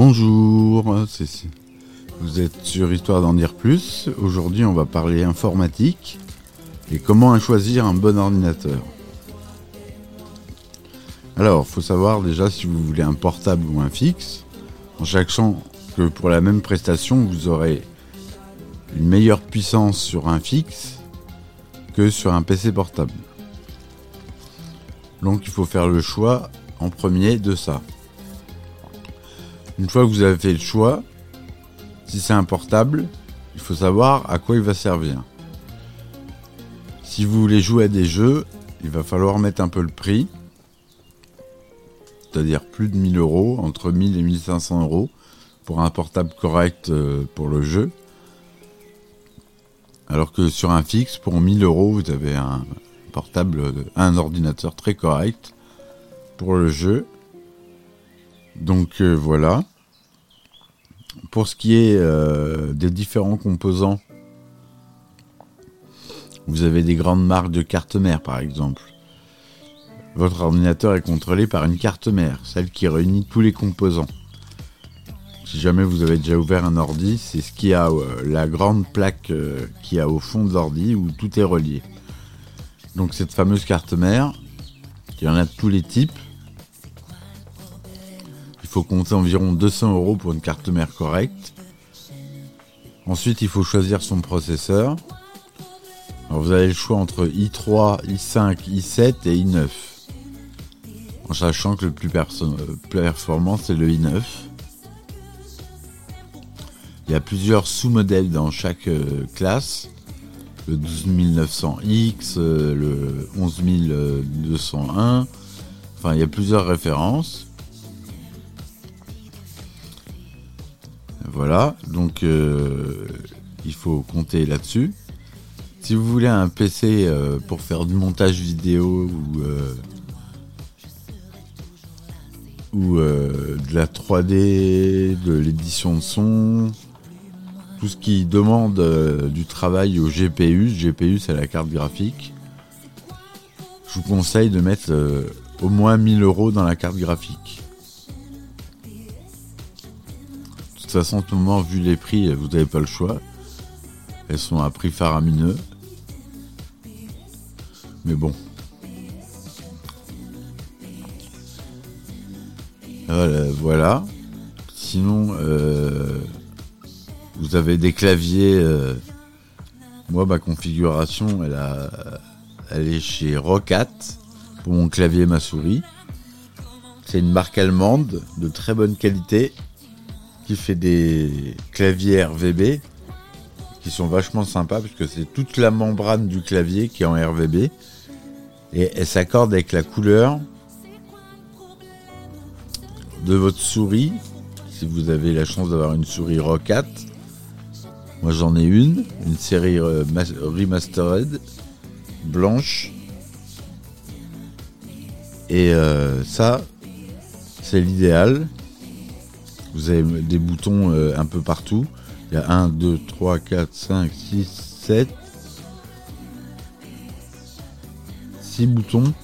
Bonjour, vous êtes sur Histoire d'en dire plus. Aujourd'hui, on va parler informatique et comment choisir un bon ordinateur. Alors, faut savoir déjà si vous voulez un portable ou un fixe, en sachant que pour la même prestation, vous aurez une meilleure puissance sur un fixe que sur un PC portable. Donc, il faut faire le choix en premier de ça. Une fois que vous avez fait le choix, si c'est un portable, il faut savoir à quoi il va servir. Si vous voulez jouer à des jeux, il va falloir mettre un peu le prix, c'est-à-dire plus de 1000 euros, entre 1000 et 1500 euros, pour un portable correct euh, pour le jeu. Alors que sur un fixe, pour 1000 euros, vous avez un portable, euh, un ordinateur très correct pour le jeu. Donc euh, voilà. Pour ce qui est euh, des différents composants, vous avez des grandes marques de carte mère par exemple. Votre ordinateur est contrôlé par une carte mère, celle qui réunit tous les composants. Si jamais vous avez déjà ouvert un ordi, c'est ce qui a euh, la grande plaque qui a au fond de l'ordi où tout est relié. Donc cette fameuse carte mère, il y en a de tous les types. Il faut compter environ 200 euros pour une carte mère correcte. Ensuite, il faut choisir son processeur. Alors, vous avez le choix entre i3, i5, i7 et i9. En sachant que le plus euh, performant, c'est le i9. Il y a plusieurs sous-modèles dans chaque euh, classe. Le 12900X, euh, le 11201. Enfin, il y a plusieurs références. Voilà, donc euh, il faut compter là-dessus. Si vous voulez un PC euh, pour faire du montage vidéo ou, euh, de la 3D, de l'édition de son, tout ce qui demande du travail au GPU, GPU c'est la carte graphique, je vous conseille de mettre au moins 1000 euros dans la carte graphique. Toute façon, en tout moment, vu les prix, vous n'avez pas le choix. Elles sont à prix faramineux. Mais bon. Voilà. voilà. Sinon, euh, vous avez des claviers. euh, moi, ma configuration, elle, a, elle est chez Rocat pour mon clavier et ma souris. C'est une marque allemande de très bonne qualité qui fait des claviers RVB qui sont vachement sympas parce que c'est toute la membrane du clavier qui est en RVB et elle s'accorde avec la couleur de votre souris si vous avez la chance d'avoir une souris Rocat. Moi j'en ai une, une série euh, mas- remastered blanche et euh, ça c'est l'idéal. Vous avez des boutons euh, un peu partout. Il y a 1, 2, 3, 4, 5, 6, 7. 6 boutons.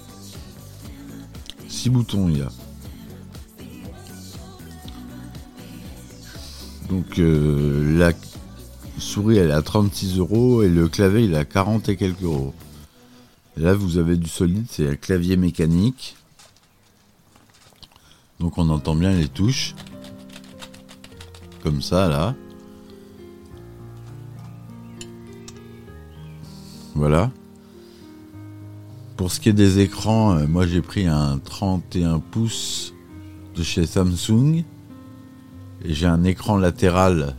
6 boutons il y a. Donc euh, la souris elle est à 36 euros et le clavier il est à 40 et quelques euros. Et là vous avez du solide, c'est un clavier mécanique. Donc on entend bien les touches comme ça là. Voilà. Pour ce qui est des écrans, euh, moi j'ai pris un 31 pouces de chez Samsung et j'ai un écran latéral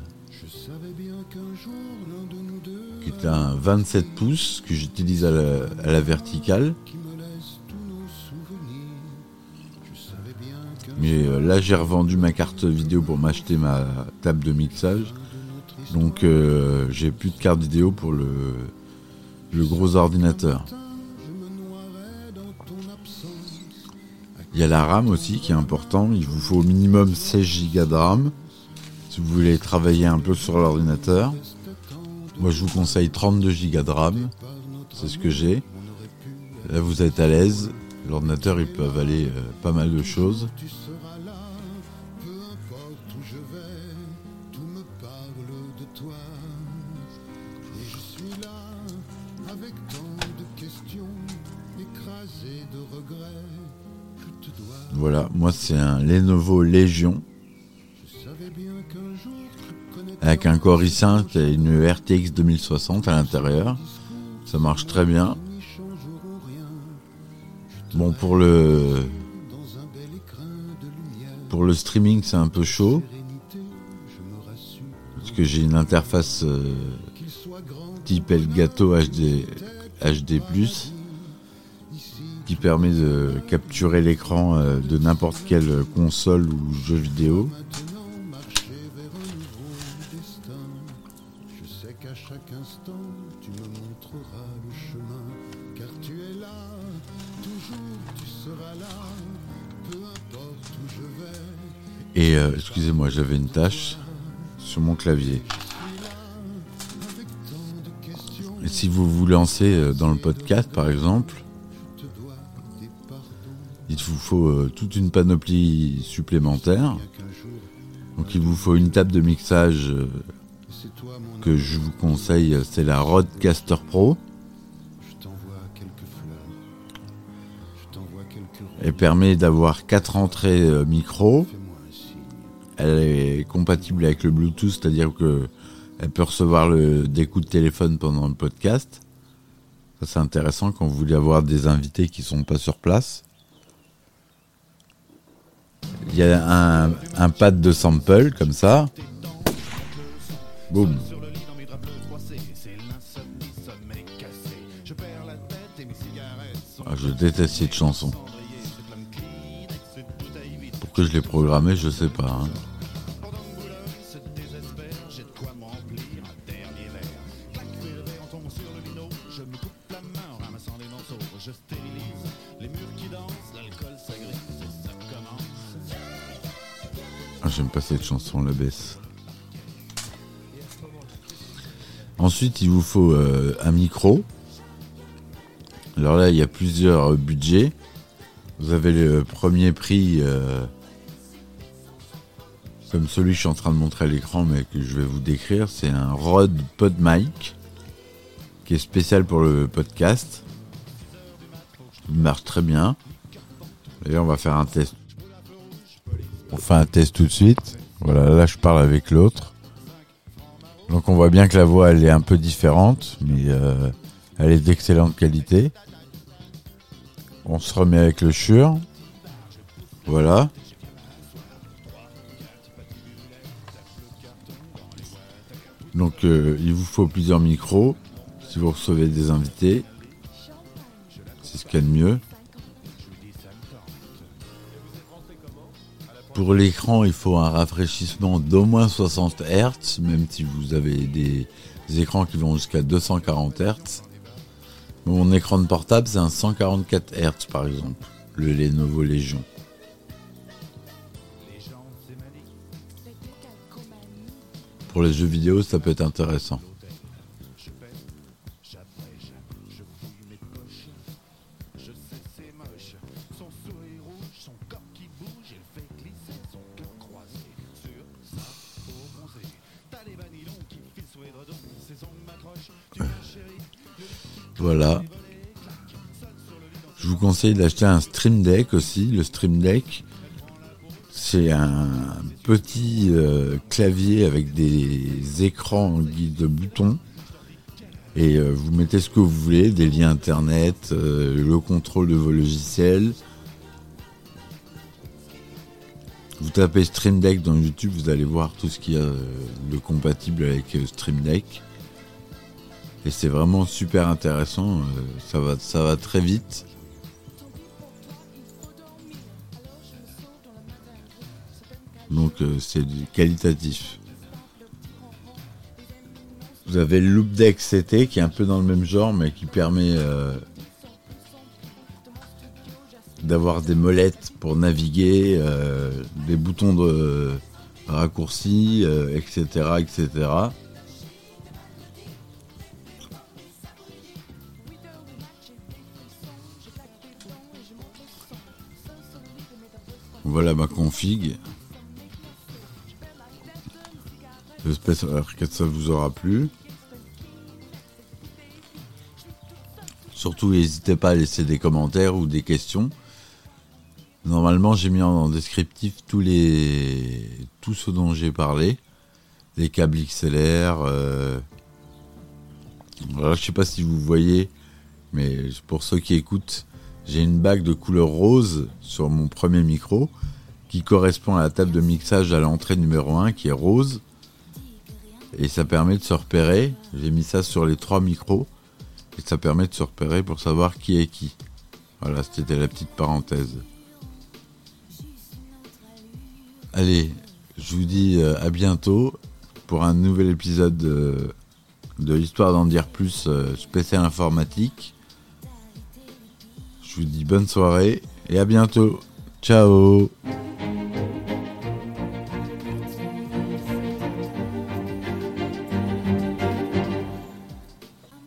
qui est un 27 pouces que j'utilise à la verticale. Mais euh, là, j'ai revendu ma carte vidéo pour m'acheter ma table de mixage. Donc, euh, j'ai plus de carte vidéo pour le, gros ordinateur. Il y a la RAM aussi qui est important. Il vous faut au minimum 16 Go de RAM si vous voulez travailler un peu sur l'ordinateur. Moi, je vous conseille 32 Go de RAM. C'est ce que j'ai. Là, vous êtes à l'aise. L'ordinateur, il peut avaler euh, pas mal de choses. Voilà, moi c'est un Lenovo Légion. Avec un Core i5 et une RTX 2060 à l'intérieur. Ça marche très bien. Bon pour le pour le streaming c'est un peu chaud parce que j'ai une interface euh, type Elgato HD HD+ qui permet de capturer l'écran euh, de n'importe quelle console ou jeu vidéo. Et euh, excusez-moi, j'avais une tâche sur mon clavier. Et si vous vous lancez euh, dans le podcast, par exemple, il vous faut euh, toute une panoplie supplémentaire. Donc il vous faut une table de mixage que je vous conseille, c'est la Rodecaster Pro. Elle permet d'avoir quatre entrées micro elle est compatible avec le Bluetooth, c'est-à-dire que elle peut recevoir le, des coups de téléphone pendant le podcast. Ça c'est intéressant quand vous voulez avoir des invités qui sont pas sur place. Il y a un, un pad de sample comme ça. Boum. Ah, je déteste cette chanson. que je l'ai programmé, je sais pas. Hein. Ah, j'aime pas cette chanson, la baisse. Ensuite, il vous faut euh, un micro. Alors là, il y a plusieurs euh, budgets. Vous avez le premier prix euh, comme celui que je suis en train de montrer à l'écran, mais que je vais vous décrire, c'est un Rode PodMic qui est spécial pour le podcast. Il marche très bien. D'ailleurs, on va faire un test. On fait un test tout de suite. Voilà, là je parle avec l'autre. Donc on voit bien que la voix elle est un peu différente, mais euh, elle est d'excellente qualité. On se remet avec le Shure. Voilà. Donc euh, il vous faut plusieurs micros si vous recevez des invités. C'est ce qu'il y a de mieux. Pour l'écran, il faut un rafraîchissement d'au moins 60 Hz, même si vous avez des, écrans qui vont jusqu'à 240 Hz. Mon écran de portable, c'est un 144 Hz par exemple, le Lenovo Legion. pour les jeux vidéo, ça peut être intéressant. Voilà. Je vous conseille d'acheter un Stream Deck aussi. Le Stream Deck, c'est un petit euh, clavier avec des écrans en guise de boutons. Et euh, vous mettez ce que vous voulez, des liens internet, euh, le contrôle de vos logiciels. Vous tapez Stream Deck dans YouTube, vous allez voir tout ce qu'il y a de compatible avec Stream Deck. Et c'est vraiment super intéressant, ça, va, ça va très vite. Donc euh, c'est qualitatif. Vous avez le Loop Deck CT qui est un peu dans le même genre mais qui permet euh, d'avoir des molettes pour naviguer, euh, des boutons de raccourci, etc., etc. Voilà ma config. J'espère que ça vous aura plu. Surtout, n'hésitez pas à laisser des commentaires ou des questions. Normalement, j'ai mis en descriptif tous les tout ce dont j'ai parlé, les câbles XLR. Euh... ne je sais pas si vous voyez, mais pour ceux qui écoutent, j'ai une bague de couleur rose sur mon premier micro qui correspond à la table de mixage à l'entrée numéro 1 qui est rose. Et ça permet de se repérer. J'ai mis ça sur les trois micros. Et ça permet de se repérer pour savoir qui est qui. Voilà, c'était la petite parenthèse. Allez, je vous dis euh, à bientôt pour un nouvel épisode de, de l'histoire d'en dire plus euh, spécial informatique. Je vous dis bonne soirée et à bientôt. Ciao